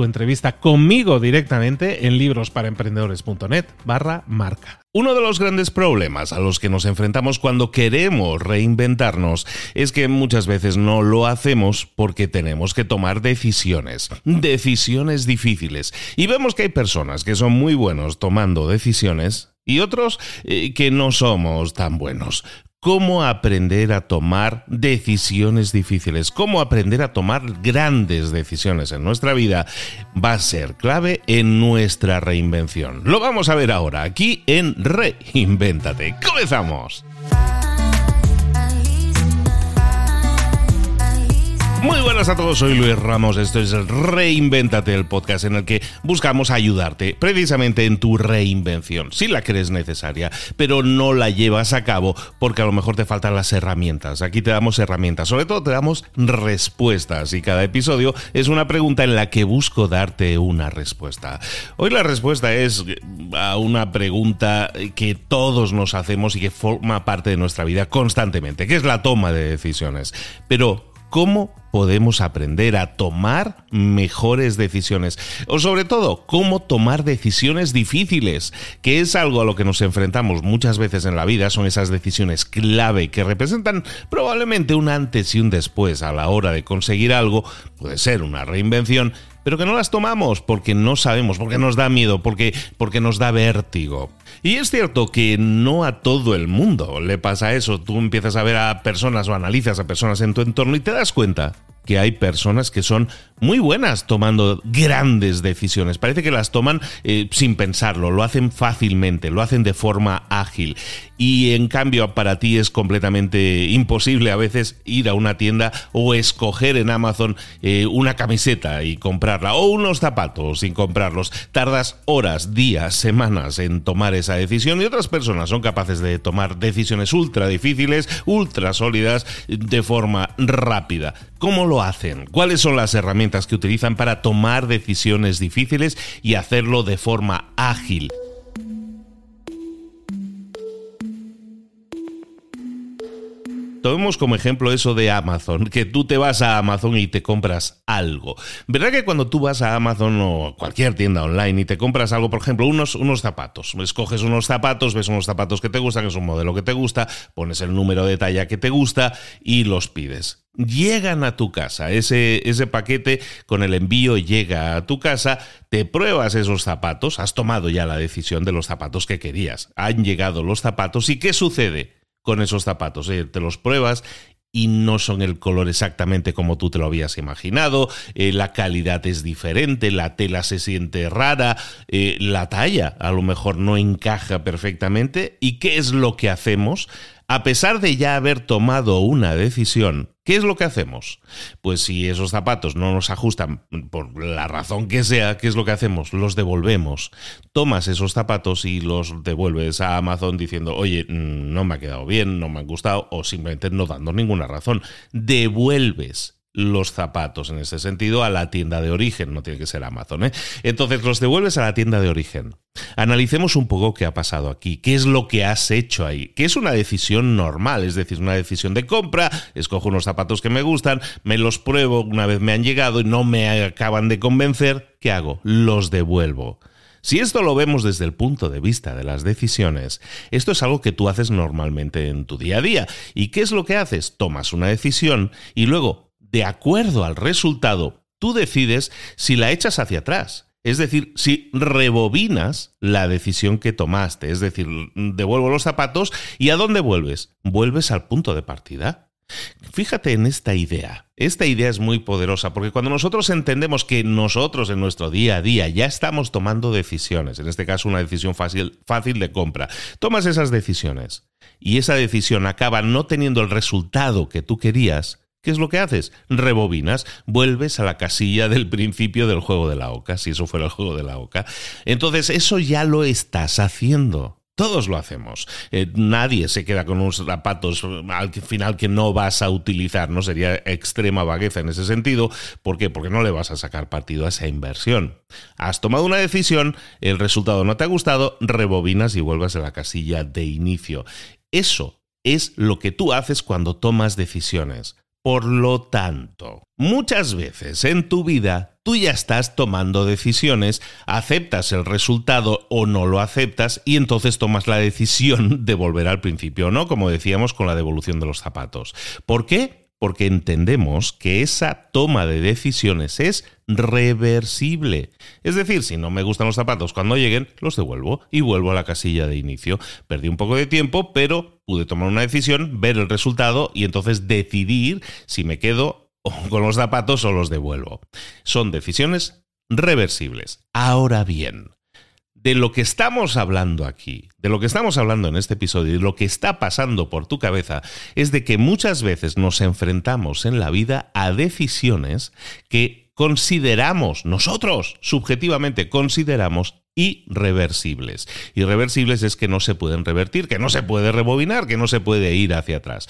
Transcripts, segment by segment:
tu entrevista conmigo directamente en librosparaemprendedores.net barra marca. Uno de los grandes problemas a los que nos enfrentamos cuando queremos reinventarnos es que muchas veces no lo hacemos porque tenemos que tomar decisiones, decisiones difíciles. Y vemos que hay personas que son muy buenos tomando decisiones y otros eh, que no somos tan buenos cómo aprender a tomar decisiones difíciles, cómo aprender a tomar grandes decisiones en nuestra vida va a ser clave en nuestra reinvención. Lo vamos a ver ahora aquí en Reinvéntate. ¡Comenzamos! Muy buenas a todos, soy Luis Ramos, esto es Reinvéntate, el podcast en el que buscamos ayudarte precisamente en tu reinvención, si la crees necesaria, pero no la llevas a cabo porque a lo mejor te faltan las herramientas. Aquí te damos herramientas, sobre todo te damos respuestas y cada episodio es una pregunta en la que busco darte una respuesta. Hoy la respuesta es a una pregunta que todos nos hacemos y que forma parte de nuestra vida constantemente, que es la toma de decisiones. Pero, ¿cómo podemos aprender a tomar mejores decisiones. O sobre todo, cómo tomar decisiones difíciles, que es algo a lo que nos enfrentamos muchas veces en la vida, son esas decisiones clave que representan probablemente un antes y un después a la hora de conseguir algo, puede ser una reinvención, pero que no las tomamos porque no sabemos, porque nos da miedo, porque, porque nos da vértigo. Y es cierto que no a todo el mundo le pasa eso. Tú empiezas a ver a personas o analizas a personas en tu entorno y te das cuenta que hay personas que son muy buenas tomando grandes decisiones. Parece que las toman eh, sin pensarlo, lo hacen fácilmente, lo hacen de forma ágil. Y en cambio para ti es completamente imposible a veces ir a una tienda o escoger en Amazon eh, una camiseta y comprarla o unos zapatos sin comprarlos. Tardas horas, días, semanas en tomar esa decisión y otras personas son capaces de tomar decisiones ultra difíciles, ultra sólidas de forma rápida. ¿Cómo lo hacen? ¿Cuáles son las herramientas que utilizan para tomar decisiones difíciles y hacerlo de forma ágil? Tomemos como ejemplo eso de Amazon, que tú te vas a Amazon y te compras algo. ¿Verdad que cuando tú vas a Amazon o cualquier tienda online y te compras algo, por ejemplo, unos, unos zapatos, escoges unos zapatos, ves unos zapatos que te gustan, es un modelo que te gusta, pones el número de talla que te gusta y los pides? Llegan a tu casa, ese, ese paquete con el envío llega a tu casa, te pruebas esos zapatos, has tomado ya la decisión de los zapatos que querías, han llegado los zapatos y ¿qué sucede? Con esos zapatos. Eh, te los pruebas y no son el color exactamente como tú te lo habías imaginado, eh, la calidad es diferente, la tela se siente rara, eh, la talla a lo mejor no encaja perfectamente. ¿Y qué es lo que hacemos? A pesar de ya haber tomado una decisión, ¿Qué es lo que hacemos? Pues si esos zapatos no nos ajustan por la razón que sea, ¿qué es lo que hacemos? Los devolvemos. Tomas esos zapatos y los devuelves a Amazon diciendo, oye, mm, no me ha quedado bien, no me han gustado, o simplemente no dando ninguna razón. Devuelves los zapatos en ese sentido a la tienda de origen, no tiene que ser Amazon. ¿eh? Entonces los devuelves a la tienda de origen. Analicemos un poco qué ha pasado aquí, qué es lo que has hecho ahí, que es una decisión normal, es decir, una decisión de compra, escojo unos zapatos que me gustan, me los pruebo una vez me han llegado y no me acaban de convencer, ¿qué hago? Los devuelvo. Si esto lo vemos desde el punto de vista de las decisiones, esto es algo que tú haces normalmente en tu día a día. ¿Y qué es lo que haces? Tomas una decisión y luego de acuerdo al resultado, tú decides si la echas hacia atrás. Es decir, si rebobinas la decisión que tomaste, es decir, devuelvo los zapatos y ¿a dónde vuelves? Vuelves al punto de partida. Fíjate en esta idea. Esta idea es muy poderosa porque cuando nosotros entendemos que nosotros en nuestro día a día ya estamos tomando decisiones, en este caso una decisión fácil, fácil de compra, tomas esas decisiones y esa decisión acaba no teniendo el resultado que tú querías, ¿Qué es lo que haces? Rebobinas, vuelves a la casilla del principio del juego de la oca, si eso fuera el juego de la oca. Entonces, eso ya lo estás haciendo. Todos lo hacemos. Eh, nadie se queda con unos zapatos al final que no vas a utilizar, ¿no? Sería extrema vagueza en ese sentido. ¿Por qué? Porque no le vas a sacar partido a esa inversión. Has tomado una decisión, el resultado no te ha gustado, rebobinas y vuelves a la casilla de inicio. Eso es lo que tú haces cuando tomas decisiones. Por lo tanto, muchas veces en tu vida tú ya estás tomando decisiones, aceptas el resultado o no lo aceptas y entonces tomas la decisión de volver al principio, ¿no? Como decíamos con la devolución de los zapatos. ¿Por qué? Porque entendemos que esa toma de decisiones es reversible. Es decir, si no me gustan los zapatos cuando lleguen, los devuelvo y vuelvo a la casilla de inicio. Perdí un poco de tiempo, pero pude tomar una decisión, ver el resultado y entonces decidir si me quedo con los zapatos o los devuelvo. Son decisiones reversibles. Ahora bien, de lo que estamos hablando aquí, de lo que estamos hablando en este episodio y lo que está pasando por tu cabeza, es de que muchas veces nos enfrentamos en la vida a decisiones que consideramos, nosotros subjetivamente consideramos irreversibles. Irreversibles es que no se pueden revertir, que no se puede rebobinar, que no se puede ir hacia atrás.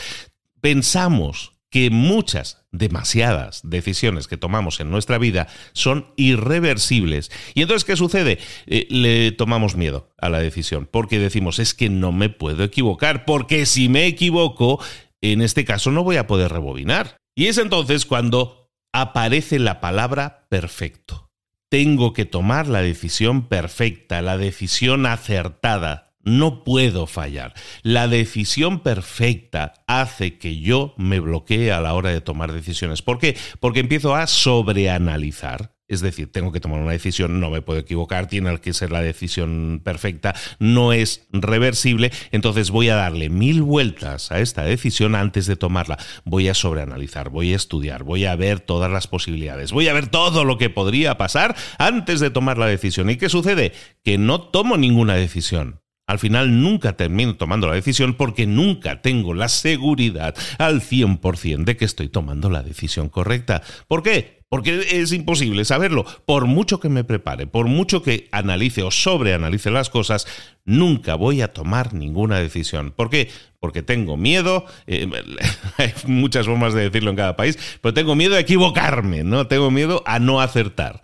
Pensamos que muchas, demasiadas decisiones que tomamos en nuestra vida son irreversibles. Y entonces, ¿qué sucede? Eh, le tomamos miedo a la decisión, porque decimos, es que no me puedo equivocar, porque si me equivoco, en este caso no voy a poder rebobinar. Y es entonces cuando aparece la palabra perfecto. Tengo que tomar la decisión perfecta, la decisión acertada, no puedo fallar. La decisión perfecta hace que yo me bloquee a la hora de tomar decisiones. ¿Por qué? Porque empiezo a sobreanalizar. Es decir, tengo que tomar una decisión, no me puedo equivocar, tiene que ser la decisión perfecta, no es reversible, entonces voy a darle mil vueltas a esta decisión antes de tomarla. Voy a sobreanalizar, voy a estudiar, voy a ver todas las posibilidades, voy a ver todo lo que podría pasar antes de tomar la decisión. ¿Y qué sucede? Que no tomo ninguna decisión al final nunca termino tomando la decisión porque nunca tengo la seguridad al 100% de que estoy tomando la decisión correcta. ¿Por qué? Porque es imposible saberlo. Por mucho que me prepare, por mucho que analice o sobreanalice las cosas, nunca voy a tomar ninguna decisión. ¿Por qué? Porque tengo miedo, eh, hay muchas formas de decirlo en cada país, pero tengo miedo a equivocarme, ¿no? Tengo miedo a no acertar.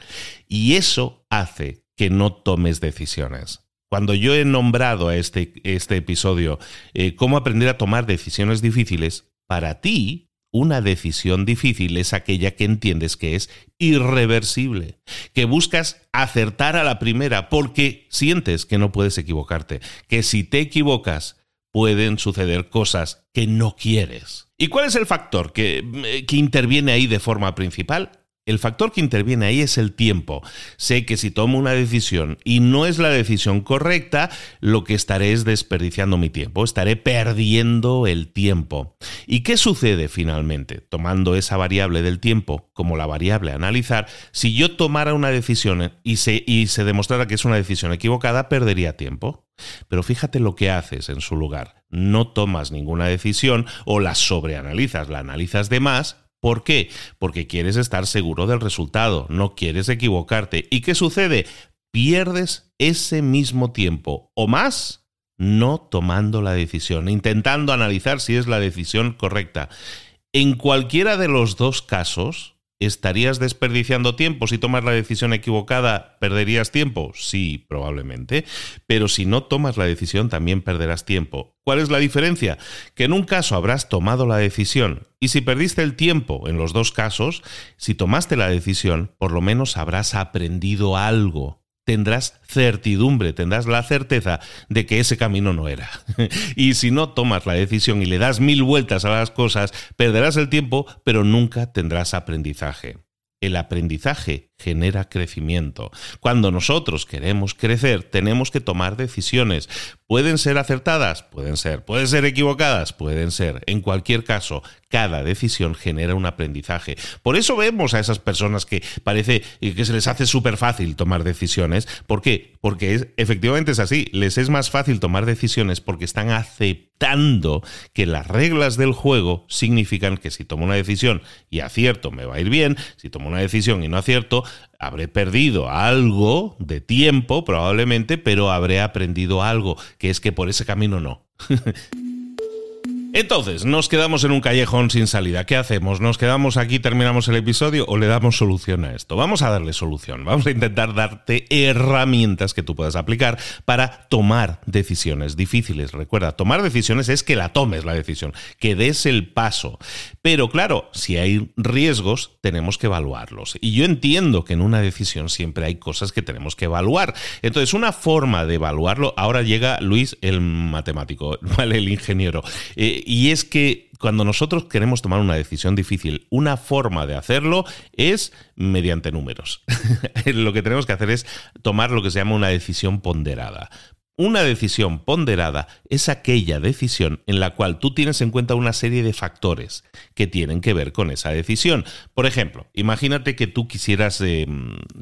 Y eso hace que no tomes decisiones. Cuando yo he nombrado a este, este episodio eh, cómo aprender a tomar decisiones difíciles, para ti una decisión difícil es aquella que entiendes que es irreversible, que buscas acertar a la primera porque sientes que no puedes equivocarte, que si te equivocas pueden suceder cosas que no quieres. ¿Y cuál es el factor que, eh, que interviene ahí de forma principal? El factor que interviene ahí es el tiempo. Sé que si tomo una decisión y no es la decisión correcta, lo que estaré es desperdiciando mi tiempo, estaré perdiendo el tiempo. ¿Y qué sucede finalmente? Tomando esa variable del tiempo como la variable a analizar, si yo tomara una decisión y se, y se demostrara que es una decisión equivocada, perdería tiempo. Pero fíjate lo que haces en su lugar. No tomas ninguna decisión o la sobreanalizas, la analizas de más ¿Por qué? Porque quieres estar seguro del resultado, no quieres equivocarte. ¿Y qué sucede? Pierdes ese mismo tiempo o más no tomando la decisión, intentando analizar si es la decisión correcta. En cualquiera de los dos casos, ¿Estarías desperdiciando tiempo? Si tomas la decisión equivocada, ¿perderías tiempo? Sí, probablemente. Pero si no tomas la decisión, también perderás tiempo. ¿Cuál es la diferencia? Que en un caso habrás tomado la decisión y si perdiste el tiempo en los dos casos, si tomaste la decisión, por lo menos habrás aprendido algo tendrás certidumbre, tendrás la certeza de que ese camino no era. y si no tomas la decisión y le das mil vueltas a las cosas, perderás el tiempo, pero nunca tendrás aprendizaje. El aprendizaje genera crecimiento. Cuando nosotros queremos crecer, tenemos que tomar decisiones. ¿Pueden ser acertadas? Pueden ser. ¿Pueden ser equivocadas? Pueden ser. En cualquier caso, cada decisión genera un aprendizaje. Por eso vemos a esas personas que parece que se les hace súper fácil tomar decisiones. ¿Por qué? Porque es, efectivamente es así. Les es más fácil tomar decisiones porque están aceptando que las reglas del juego significan que si tomo una decisión y acierto me va a ir bien, si tomo una decisión y no acierto, habré perdido algo de tiempo probablemente, pero habré aprendido algo, que es que por ese camino no. Entonces, nos quedamos en un callejón sin salida. ¿Qué hacemos? ¿Nos quedamos aquí, terminamos el episodio o le damos solución a esto? Vamos a darle solución. Vamos a intentar darte herramientas que tú puedas aplicar para tomar decisiones difíciles. Recuerda, tomar decisiones es que la tomes la decisión, que des el paso. Pero claro, si hay riesgos, tenemos que evaluarlos. Y yo entiendo que en una decisión siempre hay cosas que tenemos que evaluar. Entonces, una forma de evaluarlo, ahora llega Luis, el matemático, ¿vale? El ingeniero. Eh, y es que cuando nosotros queremos tomar una decisión difícil, una forma de hacerlo es mediante números. lo que tenemos que hacer es tomar lo que se llama una decisión ponderada. Una decisión ponderada es aquella decisión en la cual tú tienes en cuenta una serie de factores que tienen que ver con esa decisión. Por ejemplo, imagínate que tú quisieras eh,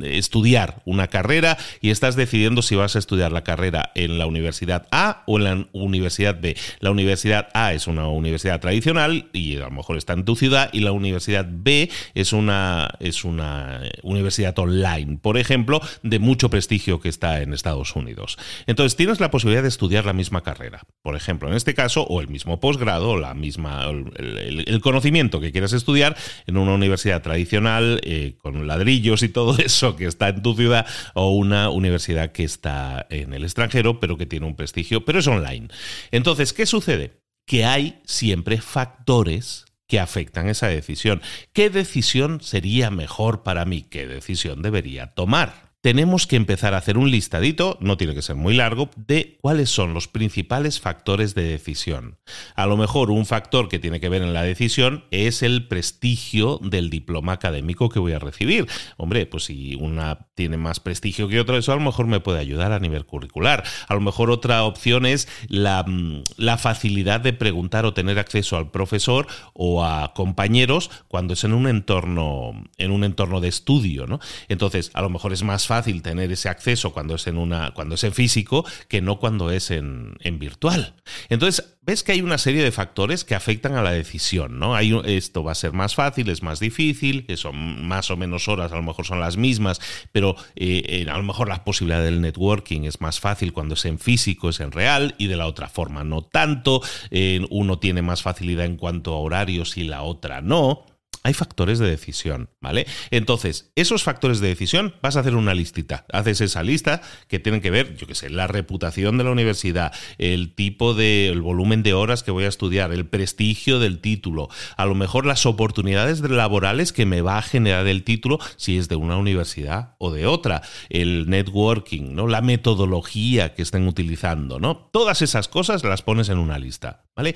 estudiar una carrera y estás decidiendo si vas a estudiar la carrera en la Universidad A o en la Universidad B. La Universidad A es una universidad tradicional y a lo mejor está en tu ciudad y la Universidad B es una, es una universidad online, por ejemplo, de mucho prestigio que está en Estados Unidos. Entonces, tienes la posibilidad de estudiar la misma carrera, por ejemplo, en este caso, o el mismo posgrado, o la misma, el, conocimiento que quieras estudiar en una universidad tradicional, eh, con ladrillos y todo eso que está en tu ciudad, o una universidad que está en el extranjero, pero que tiene un prestigio, pero es online. Entonces, ¿qué sucede? Que hay siempre factores que afectan esa decisión. ¿Qué decisión sería mejor para mí? ¿Qué decisión debería tomar? Tenemos que empezar a hacer un listadito, no tiene que ser muy largo, de cuáles son los principales factores de decisión. A lo mejor un factor que tiene que ver en la decisión es el prestigio del diploma académico que voy a recibir. Hombre, pues si una tiene más prestigio que otra, eso a lo mejor me puede ayudar a nivel curricular. A lo mejor otra opción es la, mm, la facilidad de preguntar o tener acceso al profesor o a compañeros cuando es en un entorno, en un entorno de estudio, ¿no? Entonces, a lo mejor es más fácil tener ese acceso cuando es en una, cuando es en físico que no cuando es en virtual. Entonces, ves que hay una serie de factores que afectan a la decisión, ¿no? Hay, esto va a ser más fácil, es más difícil, son más o menos horas, a lo mejor son las mismas, pero eh, a lo mejor la posibilidad del networking es más fácil cuando es en físico, es en real, y de la otra forma no tanto. Eh, uno tiene más facilidad en cuanto a horarios y la otra no hay factores de decisión, ¿vale? Entonces, esos factores de decisión, vas a hacer una listita. Haces esa lista que tienen que ver, yo qué sé, la reputación de la universidad, el tipo de, el volumen de horas que voy a estudiar, el prestigio del título, a lo mejor las oportunidades laborales que me va a generar el título si es de una universidad o de otra, el networking, ¿no? La metodología que estén utilizando, ¿no? Todas esas cosas las pones en una lista, ¿vale?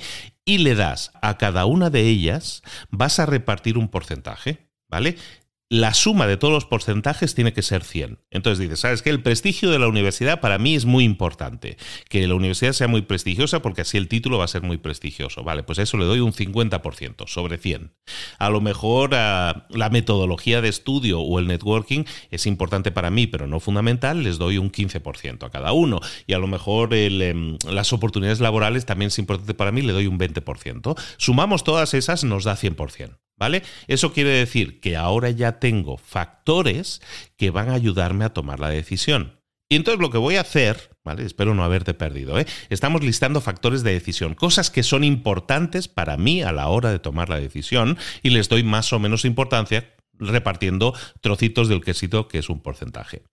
Y le das a cada una de ellas, vas a repartir un porcentaje, ¿vale? La suma de todos los porcentajes tiene que ser 100. Entonces dices, ¿sabes qué? El prestigio de la universidad para mí es muy importante. Que la universidad sea muy prestigiosa porque así el título va a ser muy prestigioso. Vale, pues a eso le doy un 50% sobre 100. A lo mejor ah, la metodología de estudio o el networking es importante para mí, pero no fundamental, les doy un 15% a cada uno. Y a lo mejor em, las oportunidades laborales también es importante para mí, le doy un 20%. Sumamos todas esas, nos da 100%. ¿Vale? Eso quiere decir que ahora ya tengo factores que van a ayudarme a tomar la decisión. Y entonces lo que voy a hacer, ¿vale? Espero no haberte perdido, ¿eh? Estamos listando factores de decisión, cosas que son importantes para mí a la hora de tomar la decisión y les doy más o menos importancia repartiendo trocitos del quesito que es un porcentaje.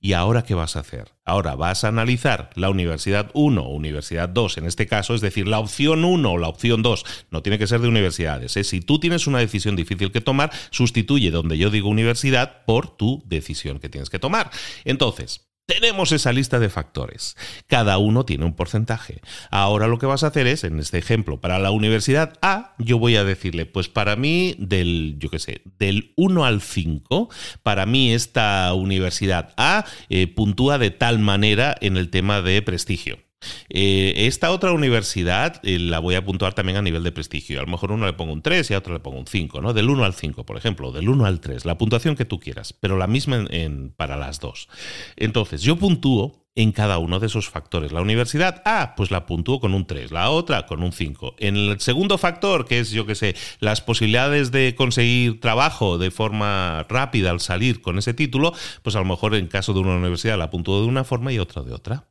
¿Y ahora qué vas a hacer? Ahora vas a analizar la universidad 1 o universidad 2 en este caso, es decir, la opción 1 o la opción 2. No tiene que ser de universidades. ¿eh? Si tú tienes una decisión difícil que tomar, sustituye donde yo digo universidad por tu decisión que tienes que tomar. Entonces, tenemos esa lista de factores. Cada uno tiene un porcentaje. Ahora lo que vas a hacer es, en este ejemplo, para la universidad A, yo voy a decirle, pues para mí, del, yo qué sé, del 1 al 5, para mí esta universidad A eh, puntúa de tal manera en el tema de prestigio. Eh, esta otra universidad eh, la voy a puntuar también a nivel de prestigio. A lo mejor uno le pongo un 3 y a otro le pongo un 5, ¿no? Del 1 al 5, por ejemplo, del 1 al 3, la puntuación que tú quieras, pero la misma en, para las dos. Entonces, yo puntúo en cada uno de esos factores. La universidad A, pues la puntúo con un 3, la otra con un 5. En el segundo factor, que es, yo qué sé, las posibilidades de conseguir trabajo de forma rápida al salir con ese título, pues a lo mejor en caso de una universidad la puntúo de una forma y otra de otra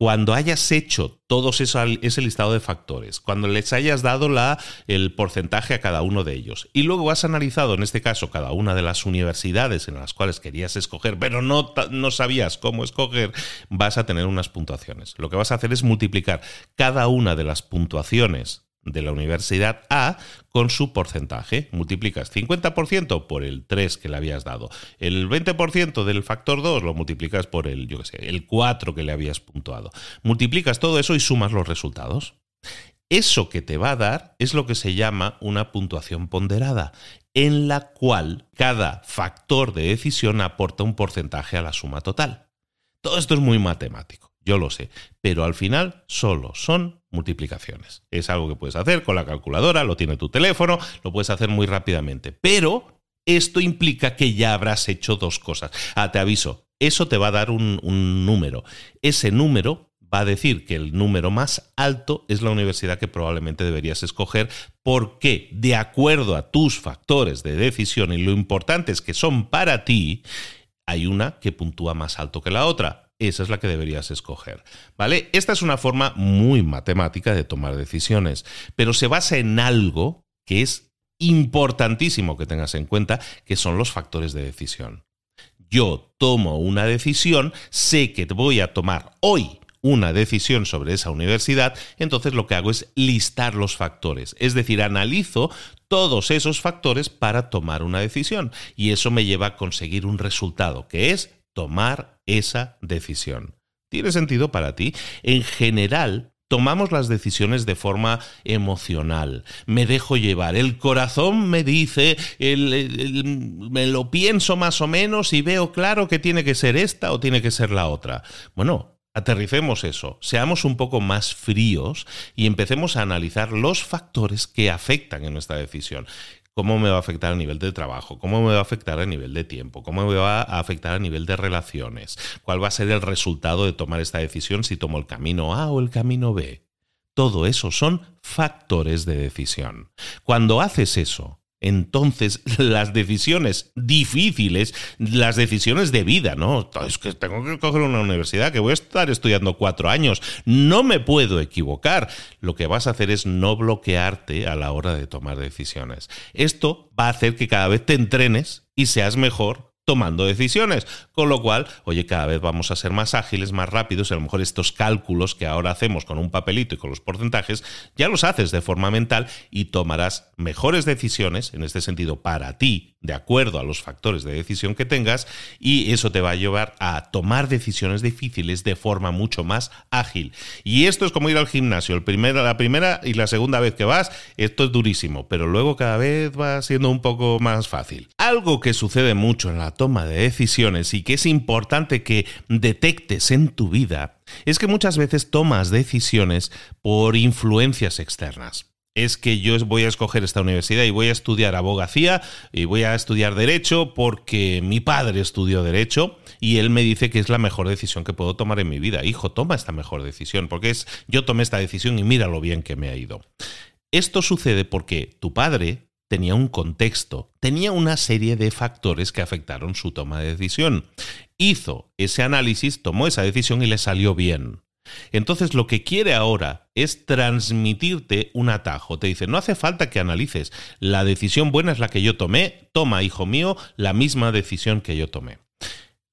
cuando hayas hecho todos ese listado de factores, cuando les hayas dado la, el porcentaje a cada uno de ellos, y luego has analizado, en este caso, cada una de las universidades en las cuales querías escoger, pero no, no sabías cómo escoger, vas a tener unas puntuaciones. Lo que vas a hacer es multiplicar cada una de las puntuaciones de la universidad A con su porcentaje. Multiplicas 50% por el 3 que le habías dado. El 20% del factor 2 lo multiplicas por el, yo qué sé, el 4 que le habías puntuado. Multiplicas todo eso y sumas los resultados. Eso que te va a dar es lo que se llama una puntuación ponderada, en la cual cada factor de decisión aporta un porcentaje a la suma total. Todo esto es muy matemático yo lo sé, pero al final solo son multiplicaciones. Es algo que puedes hacer con la calculadora, lo tiene tu teléfono, lo puedes hacer muy rápidamente, pero esto implica que ya habrás hecho dos cosas. Ah, te aviso, eso te va a dar un, número. Ese número va a decir que el número más alto es la universidad que probablemente deberías escoger porque de acuerdo a tus factores de decisión y lo importantes que son para ti, hay una que puntúa más alto que la otra esa es la que deberías escoger. ¿Vale? Esta es una forma muy matemática de tomar decisiones, pero se basa en algo que es importantísimo que tengas en cuenta, que son los factores de decisión. Yo tomo una decisión, sé que voy a tomar hoy una decisión sobre esa universidad, entonces lo que hago es listar los factores, es decir, analizo todos esos factores para tomar una decisión y eso me lleva a conseguir un resultado, que es tomar esa decisión. ¿Tiene sentido para ti? En general, tomamos las decisiones de forma emocional. Me dejo llevar. El corazón me dice, me lo pienso más o menos y veo claro que tiene que ser esta o tiene que ser la otra. Bueno. Aterricemos eso, seamos un poco más fríos y empecemos a analizar los factores que afectan en nuestra decisión cómo me va a afectar a nivel de trabajo, cómo me va a afectar a nivel de tiempo, cómo me va a afectar a nivel de relaciones, cuál va a ser el resultado de tomar esta decisión si tomo el camino A o el camino B. Todo eso son factores de decisión. Cuando haces eso, entonces las decisiones difíciles, las decisiones de vida, ¿no? Es que tengo que coger una universidad, que voy a estar estudiando cuatro años, no me puedo equivocar. Lo que vas a hacer es no bloquearte a la hora de tomar decisiones. Esto va a hacer que cada vez te entrenes y seas mejor tomando decisiones. Con lo cual, oye, cada vez vamos a ser más ágiles, más rápidos, y a lo mejor estos cálculos que ahora hacemos con un papelito y con los porcentajes, ya los haces de forma mental y tomarás mejores decisiones, en este sentido, para ti, de acuerdo a los factores de decisión que tengas, y eso te va a llevar a tomar decisiones difíciles de forma mucho más ágil. Y esto es como ir al gimnasio. El primero, la primera y la segunda vez que vas, esto es durísimo, pero luego cada vez va siendo un poco más fácil. Algo que sucede mucho en la toma de decisiones y que es importante que detectes en tu vida es que muchas veces tomas decisiones por influencias externas es que yo voy a escoger esta universidad y voy a estudiar abogacía y voy a estudiar derecho porque mi padre estudió derecho y él me dice que es la mejor decisión que puedo tomar en mi vida. Hijo, toma esta mejor decisión porque es yo tomé esta decisión y mira lo bien que me ha ido. Esto sucede porque tu padre tenía un contexto, tenía una serie de factores que afectaron su toma de decisión. hizo ese análisis, tomó esa decisión y le salió bien. Entonces lo que quiere ahora es transmitirte un atajo. Te dice, no hace falta que analices. La decisión buena es la que yo tomé. Toma, hijo mío, la misma decisión que yo tomé.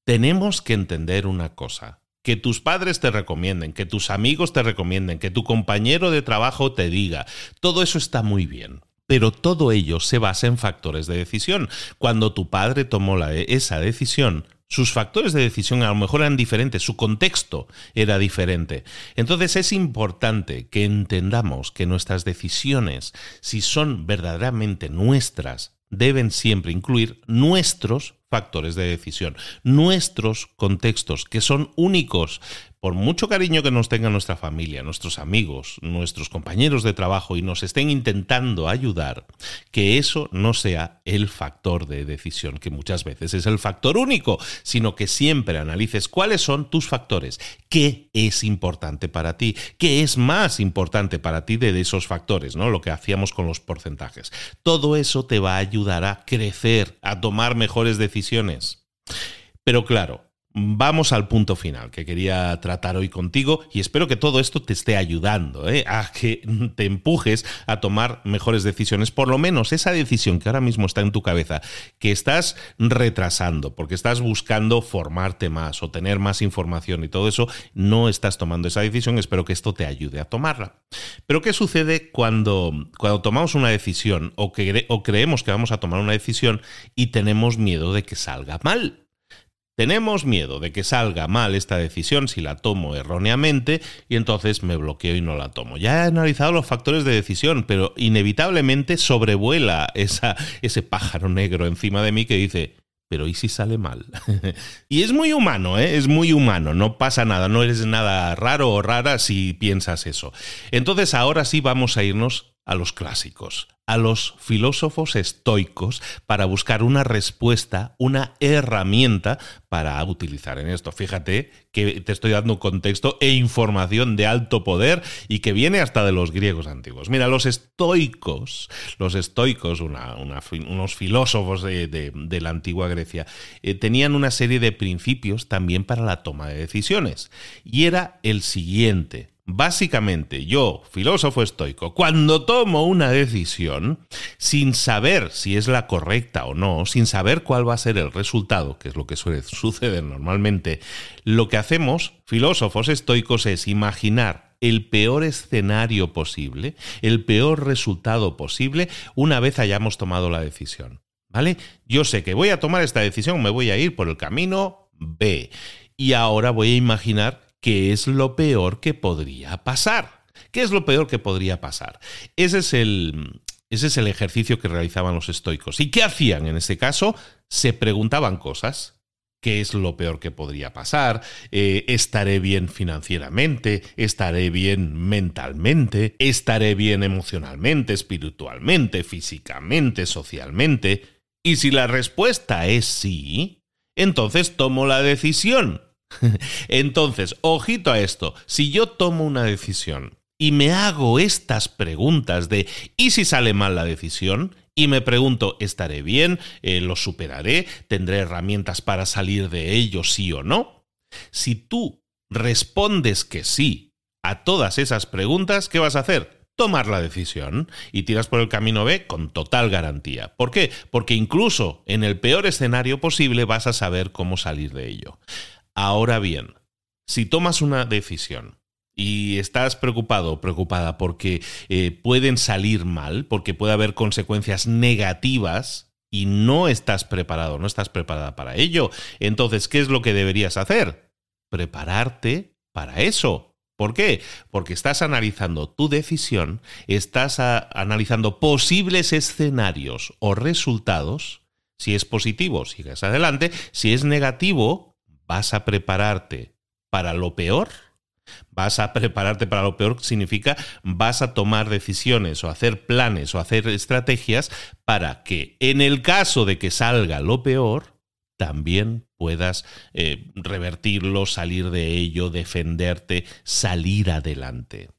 Tenemos que entender una cosa. Que tus padres te recomienden, que tus amigos te recomienden, que tu compañero de trabajo te diga. Todo eso está muy bien. Pero todo ello se basa en factores de decisión. Cuando tu padre tomó esa decisión, sus factores de decisión a lo mejor eran diferentes, su contexto era diferente. Entonces es importante que entendamos que nuestras decisiones, si son verdaderamente nuestras, deben siempre incluir nuestros factores de decisión, nuestros contextos, que son únicos, por mucho cariño que nos tenga nuestra familia, nuestros amigos, nuestros compañeros de trabajo y nos estén intentando ayudar, que eso no sea el factor de decisión, que muchas veces es el factor único, sino que siempre analices cuáles son tus factores, qué es importante para ti, qué es más importante para ti de esos factores, ¿no? Lo que hacíamos con los porcentajes. Todo eso te va a ayudar a crecer, a tomar mejores decisiones. Pero claro, vamos al punto final que quería tratar hoy contigo y espero que todo esto te esté ayudando ¿eh? a que te empujes a tomar mejores decisiones, por lo menos esa decisión que ahora mismo está en tu cabeza, que estás retrasando porque estás buscando formarte más o tener más información y todo eso, no estás tomando esa decisión, espero que esto te ayude a tomarla. Pero ¿qué sucede cuando, cuando tomamos una decisión o, que, o creemos que vamos a tomar una decisión y tenemos miedo de que salga mal? Tenemos miedo de que salga mal esta decisión si la tomo erróneamente y entonces me bloqueo y no la tomo. Ya he analizado los factores de decisión, pero inevitablemente sobrevuela ese pájaro negro encima de mí que dice, pero ¿y si sale mal? y es muy humano, ¿eh? es muy humano, no pasa nada, no eres nada raro o rara si piensas eso. Entonces ahora sí vamos a irnos a los clásicos, a los filósofos estoicos para buscar una respuesta, una herramienta para utilizar en esto. Fíjate que te estoy dando contexto e información de alto poder y que viene hasta de los griegos antiguos. Mira, los estoicos, los estoicos, unos filósofos de, la antigua Grecia, eh, tenían una serie de principios también para la toma de decisiones. Y era el siguiente. Básicamente, yo, filósofo estoico, cuando tomo una decisión, sin saber si es la correcta o no, sin saber cuál va a ser el resultado, que es lo que suele suceder normalmente, lo que hacemos, filósofos estoicos, es imaginar el peor escenario posible, el peor resultado posible, una vez hayamos tomado la decisión. ¿Vale? Yo sé que voy a tomar esta decisión, me voy a ir por el camino B. Y ahora voy a imaginar qué es lo peor que podría pasar. ¿Qué es lo peor que podría pasar? Ese es el, ese es el ejercicio que realizaban los estoicos. ¿Y qué hacían en este caso? Se preguntaban cosas. ¿Qué es lo peor que podría pasar? Eh, ¿Estaré bien financieramente? ¿Estaré bien mentalmente? ¿Estaré bien emocionalmente, espiritualmente, físicamente, socialmente? Y si la respuesta es sí, entonces tomo la decisión Entonces, ojito a esto, si yo tomo una decisión y me hago estas preguntas de ¿y si sale mal la decisión? Y me pregunto, ¿estaré bien? Eh, ¿Lo superaré? ¿Tendré herramientas para salir de ello, sí o no? Si tú respondes que sí a todas esas preguntas, ¿qué vas a hacer? tomar la decisión y tiras por el camino B con total garantía. ¿Por qué? Porque incluso en el peor escenario posible vas a saber cómo salir de ello. Ahora bien, si tomas una decisión y estás preocupado o preocupada porque eh, pueden salir mal, porque puede haber consecuencias negativas y no estás preparado, no estás preparada para ello, entonces, ¿qué es lo que deberías hacer? Prepararte para eso. ¿Por qué? Porque estás analizando tu decisión, estás analizando posibles escenarios o resultados. Si es positivo, sigues adelante. Si es negativo, vas a prepararte para lo peor. Vas a prepararte para lo peor significa vas a tomar decisiones o hacer planes o hacer estrategias para que en el caso de que salga lo peor, también puedas eh, revertirlo, salir de ello, defenderte, salir adelante.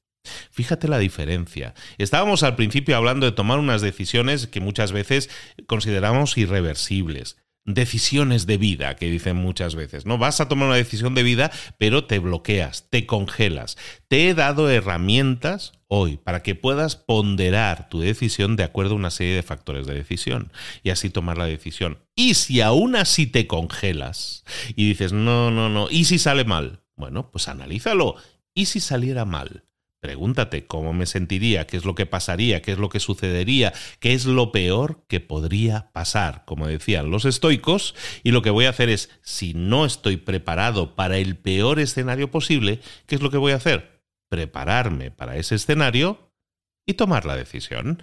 Fíjate la diferencia. Estábamos al principio hablando de tomar unas decisiones que muchas veces consideramos irreversibles decisiones de vida, que dicen muchas veces, ¿no? Vas a tomar una decisión de vida, pero te bloqueas, te congelas. Te he dado herramientas hoy para que puedas ponderar tu decisión de acuerdo a una serie de factores de decisión y así tomar la decisión. Y si aún así te congelas y dices, no, no, no, ¿y si sale mal? Bueno, pues analízalo. ¿Y si saliera mal? Pregúntate cómo me sentiría, qué es lo que pasaría, qué es lo que sucedería, qué es lo peor que podría pasar, como decían los estoicos, y lo que voy a hacer es, si no estoy preparado para el peor escenario posible, ¿qué es lo que voy a hacer? Prepararme para ese escenario y tomar la decisión.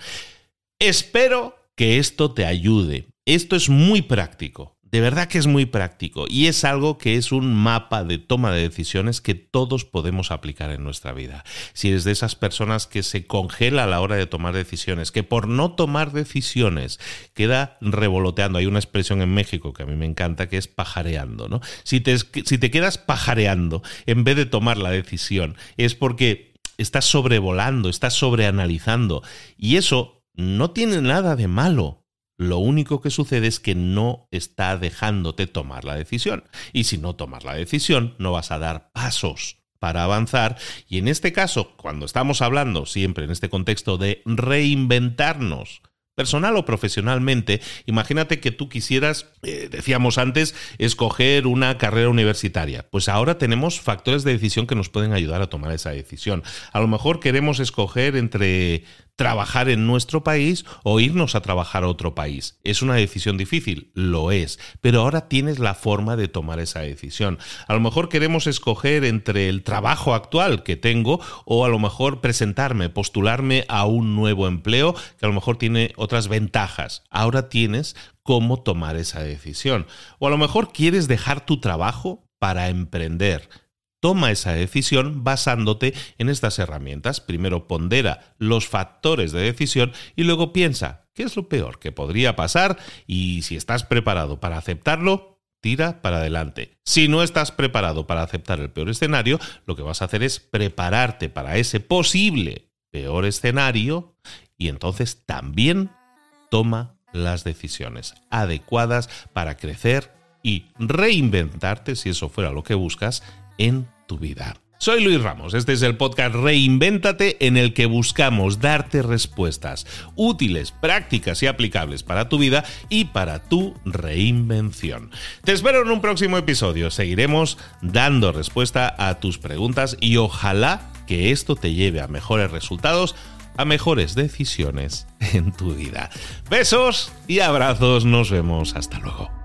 Espero que esto te ayude. Esto es muy práctico. De verdad que es muy práctico y es algo que es un mapa de toma de decisiones que todos podemos aplicar en nuestra vida. Si eres de esas personas que se congela a la hora de tomar decisiones, que por no tomar decisiones queda revoloteando, hay una expresión en México que a mí me encanta que es pajareando, ¿no? Si te, si te quedas pajareando en vez de tomar la decisión, es porque estás sobrevolando, estás sobreanalizando y eso no tiene nada de malo lo único que sucede es que no está dejándote tomar la decisión. Y si no tomas la decisión, no vas a dar pasos para avanzar. Y en este caso, cuando estamos hablando siempre en este contexto de reinventarnos, personal o profesionalmente, imagínate que tú quisieras, eh, decíamos antes, escoger una carrera universitaria. Pues ahora tenemos factores de decisión que nos pueden ayudar a tomar esa decisión. A lo mejor queremos escoger entre trabajar en nuestro país o irnos a trabajar a otro país. ¿Es una decisión difícil? Lo es, pero ahora tienes la forma de tomar esa decisión. A lo mejor queremos escoger entre el trabajo actual que tengo o a lo mejor presentarme, postularme a un nuevo empleo que a lo mejor tiene otras ventajas. Ahora tienes cómo tomar esa decisión. O a lo mejor quieres dejar tu trabajo para emprender Toma esa decisión basándote en estas herramientas. Primero pondera los factores de decisión y luego piensa qué es lo peor que podría pasar y si estás preparado para aceptarlo, tira para adelante. Si no estás preparado para aceptar el peor escenario, lo que vas a hacer es prepararte para ese posible peor escenario y entonces también toma las decisiones adecuadas para crecer y reinventarte, si eso fuera lo que buscas, en tu vida. Soy Luis Ramos, este es el podcast Reinvéntate en el que buscamos darte respuestas útiles, prácticas y aplicables para tu vida y para tu reinvención. Te espero en un próximo episodio, seguiremos dando respuesta a tus preguntas y ojalá que esto te lleve a mejores resultados, a mejores decisiones en tu vida. Besos y abrazos, nos vemos, hasta luego.